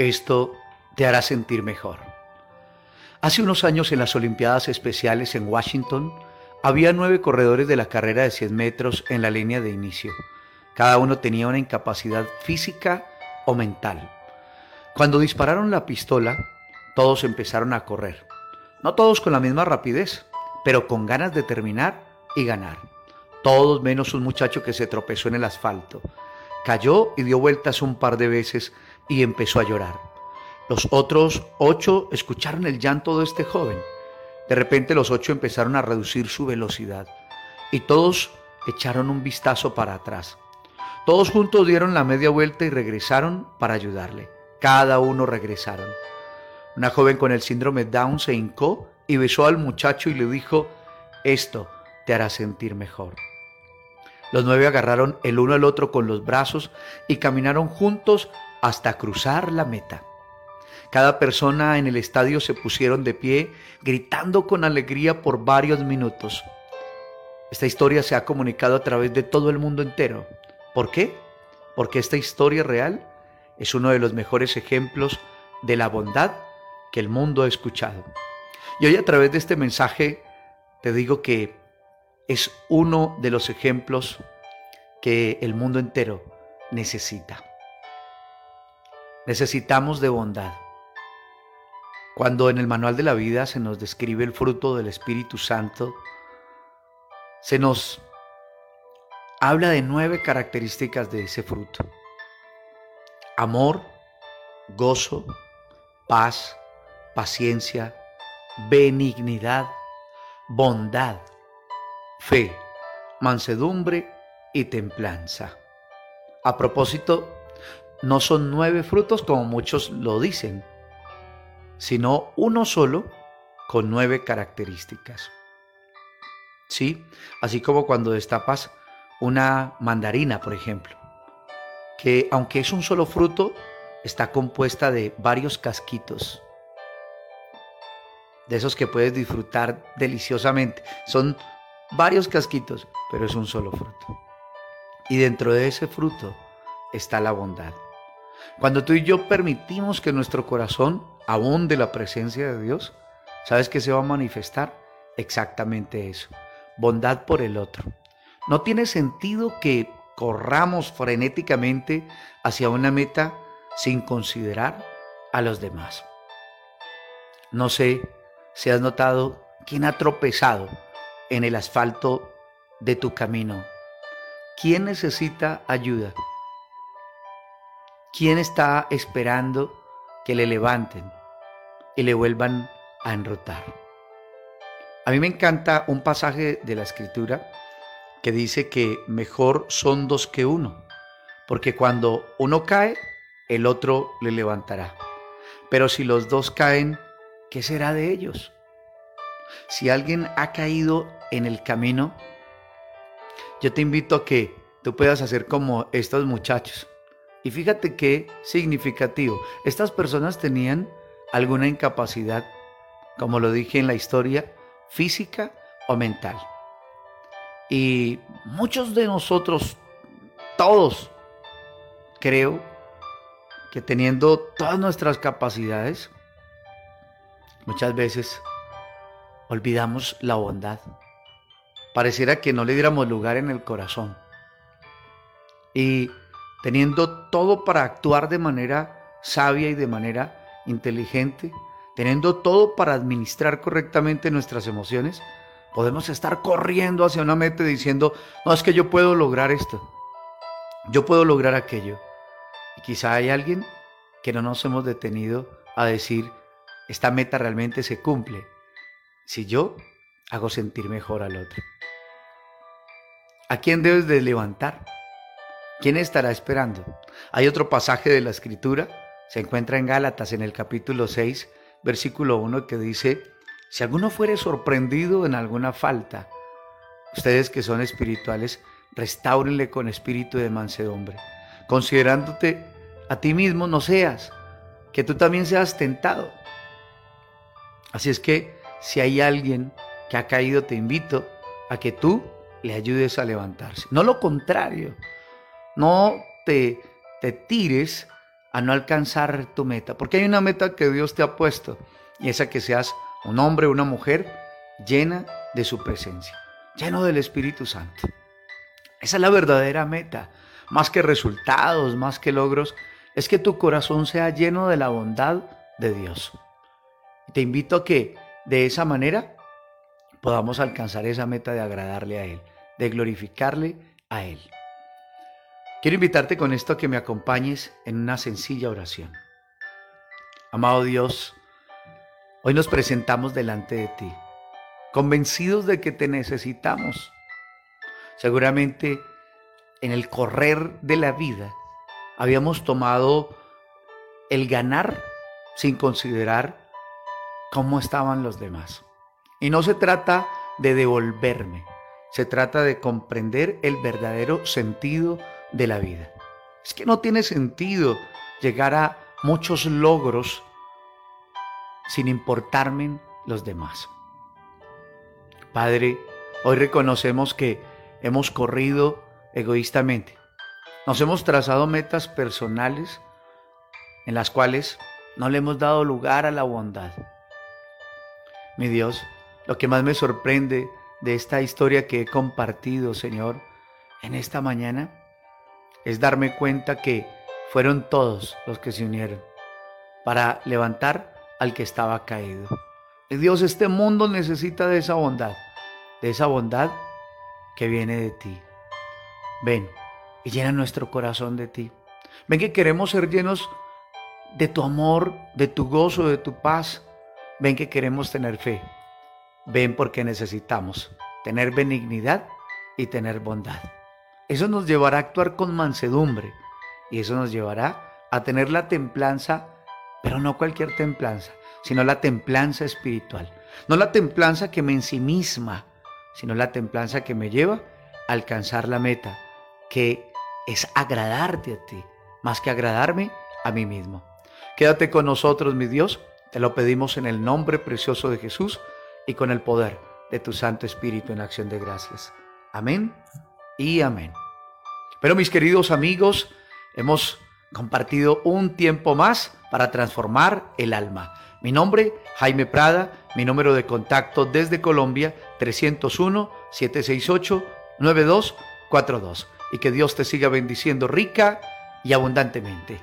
Esto te hará sentir mejor. Hace unos años en las Olimpiadas Especiales en Washington, había nueve corredores de la carrera de 100 metros en la línea de inicio. Cada uno tenía una incapacidad física o mental. Cuando dispararon la pistola, todos empezaron a correr. No todos con la misma rapidez, pero con ganas de terminar y ganar. Todos menos un muchacho que se tropezó en el asfalto. Cayó y dio vueltas un par de veces y empezó a llorar. Los otros ocho escucharon el llanto de este joven. De repente los ocho empezaron a reducir su velocidad y todos echaron un vistazo para atrás. Todos juntos dieron la media vuelta y regresaron para ayudarle. Cada uno regresaron. Una joven con el síndrome Down se hincó y besó al muchacho y le dijo, esto te hará sentir mejor. Los nueve agarraron el uno al otro con los brazos y caminaron juntos hasta cruzar la meta. Cada persona en el estadio se pusieron de pie, gritando con alegría por varios minutos. Esta historia se ha comunicado a través de todo el mundo entero. ¿Por qué? Porque esta historia real es uno de los mejores ejemplos de la bondad que el mundo ha escuchado. Y hoy a través de este mensaje te digo que es uno de los ejemplos que el mundo entero necesita. Necesitamos de bondad. Cuando en el manual de la vida se nos describe el fruto del Espíritu Santo, se nos habla de nueve características de ese fruto. Amor, gozo, paz, paciencia, benignidad, bondad, fe, mansedumbre y templanza. A propósito, no son nueve frutos como muchos lo dicen, sino uno solo con nueve características. ¿Sí? Así como cuando destapas una mandarina, por ejemplo, que aunque es un solo fruto, está compuesta de varios casquitos, de esos que puedes disfrutar deliciosamente. Son varios casquitos, pero es un solo fruto. Y dentro de ese fruto está la bondad. Cuando tú y yo permitimos que nuestro corazón abunde la presencia de Dios, ¿sabes qué se va a manifestar? Exactamente eso. Bondad por el otro. No tiene sentido que corramos frenéticamente hacia una meta sin considerar a los demás. No sé si has notado quién ha tropezado en el asfalto de tu camino. ¿Quién necesita ayuda? ¿Quién está esperando que le levanten y le vuelvan a enrotar? A mí me encanta un pasaje de la escritura que dice que mejor son dos que uno, porque cuando uno cae, el otro le levantará. Pero si los dos caen, ¿qué será de ellos? Si alguien ha caído en el camino, yo te invito a que tú puedas hacer como estos muchachos y fíjate qué significativo. Estas personas tenían alguna incapacidad, como lo dije en la historia, física o mental. Y muchos de nosotros, todos, creo que teniendo todas nuestras capacidades, muchas veces olvidamos la bondad. Pareciera que no le diéramos lugar en el corazón. Y teniendo todo para actuar de manera sabia y de manera inteligente, teniendo todo para administrar correctamente nuestras emociones, podemos estar corriendo hacia una meta diciendo, no, es que yo puedo lograr esto, yo puedo lograr aquello. Y quizá hay alguien que no nos hemos detenido a decir, esta meta realmente se cumple si yo hago sentir mejor al otro. ¿A quién debes de levantar? ¿Quién estará esperando? Hay otro pasaje de la escritura, se encuentra en Gálatas en el capítulo 6, versículo 1, que dice, si alguno fuere sorprendido en alguna falta, ustedes que son espirituales, restáurenle con espíritu de mansedumbre, considerándote a ti mismo no seas, que tú también seas tentado. Así es que si hay alguien que ha caído, te invito a que tú le ayudes a levantarse. No lo contrario, no te, te tires a no alcanzar tu meta, porque hay una meta que Dios te ha puesto y esa que seas un hombre o una mujer llena de su presencia, lleno del Espíritu Santo. Esa es la verdadera meta, más que resultados, más que logros, es que tu corazón sea lleno de la bondad de Dios. Te invito a que de esa manera podamos alcanzar esa meta de agradarle a Él, de glorificarle a Él. Quiero invitarte con esto a que me acompañes en una sencilla oración. Amado Dios, hoy nos presentamos delante de ti, convencidos de que te necesitamos. Seguramente en el correr de la vida habíamos tomado el ganar sin considerar cómo estaban los demás. Y no se trata de devolverme, se trata de comprender el verdadero sentido de la vida. Es que no tiene sentido llegar a muchos logros sin importarme los demás. Padre, hoy reconocemos que hemos corrido egoístamente. Nos hemos trazado metas personales en las cuales no le hemos dado lugar a la bondad. Mi Dios, lo que más me sorprende de esta historia que he compartido, Señor, en esta mañana, es darme cuenta que fueron todos los que se unieron para levantar al que estaba caído. Dios, este mundo necesita de esa bondad, de esa bondad que viene de ti. Ven y llena nuestro corazón de ti. Ven que queremos ser llenos de tu amor, de tu gozo, de tu paz. Ven que queremos tener fe. Ven porque necesitamos tener benignidad y tener bondad. Eso nos llevará a actuar con mansedumbre y eso nos llevará a tener la templanza, pero no cualquier templanza, sino la templanza espiritual. No la templanza que me ensimisma, sino la templanza que me lleva a alcanzar la meta, que es agradarte a ti, más que agradarme a mí mismo. Quédate con nosotros, mi Dios, te lo pedimos en el nombre precioso de Jesús y con el poder de tu Santo Espíritu en acción de gracias. Amén y amén. Pero mis queridos amigos, hemos compartido un tiempo más para transformar el alma. Mi nombre, Jaime Prada, mi número de contacto desde Colombia, 301-768-9242. Y que Dios te siga bendiciendo rica y abundantemente.